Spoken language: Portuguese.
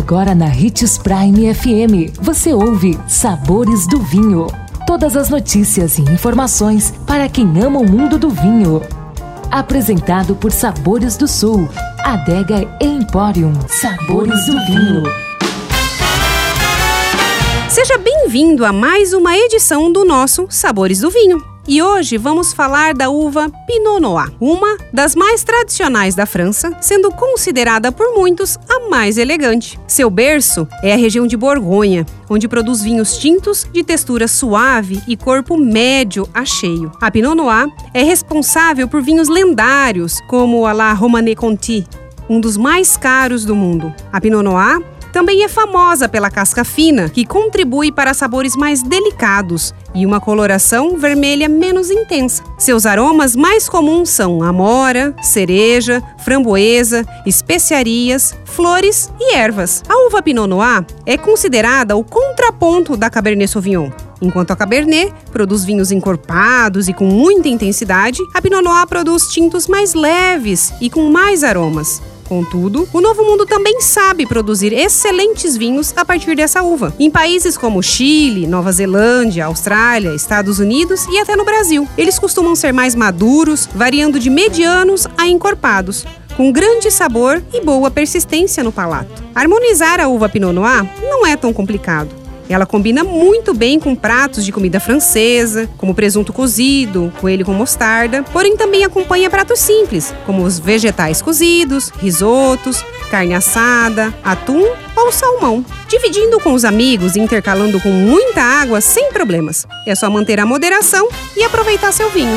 Agora na Ritz Prime FM, você ouve Sabores do Vinho. Todas as notícias e informações para quem ama o mundo do vinho. Apresentado por Sabores do Sul, Adega Emporium. Sabores do Vinho. Seja bem-vindo a mais uma edição do nosso Sabores do Vinho. E hoje vamos falar da uva Pinot Noir, uma das mais tradicionais da França, sendo considerada por muitos a mais elegante. Seu berço é a região de Borgonha, onde produz vinhos tintos de textura suave e corpo médio a cheio. A Pinot Noir é responsável por vinhos lendários, como a La Romanée Conti, um dos mais caros do mundo. A Pinot Noir também é famosa pela casca fina, que contribui para sabores mais delicados e uma coloração vermelha menos intensa. Seus aromas mais comuns são amora, cereja, framboesa, especiarias, flores e ervas. A uva Pinot Noir é considerada o contraponto da Cabernet Sauvignon. Enquanto a Cabernet produz vinhos encorpados e com muita intensidade, a Pinot Noir produz tintos mais leves e com mais aromas. Contudo, o Novo Mundo também sabe produzir excelentes vinhos a partir dessa uva, em países como Chile, Nova Zelândia, Austrália, Estados Unidos e até no Brasil. Eles costumam ser mais maduros, variando de medianos a encorpados, com grande sabor e boa persistência no palato. Harmonizar a uva Pinot Noir não é tão complicado. Ela combina muito bem com pratos de comida francesa, como presunto cozido, coelho com mostarda, porém também acompanha pratos simples, como os vegetais cozidos, risotos, carne assada, atum ou salmão. Dividindo com os amigos e intercalando com muita água sem problemas. É só manter a moderação e aproveitar seu vinho.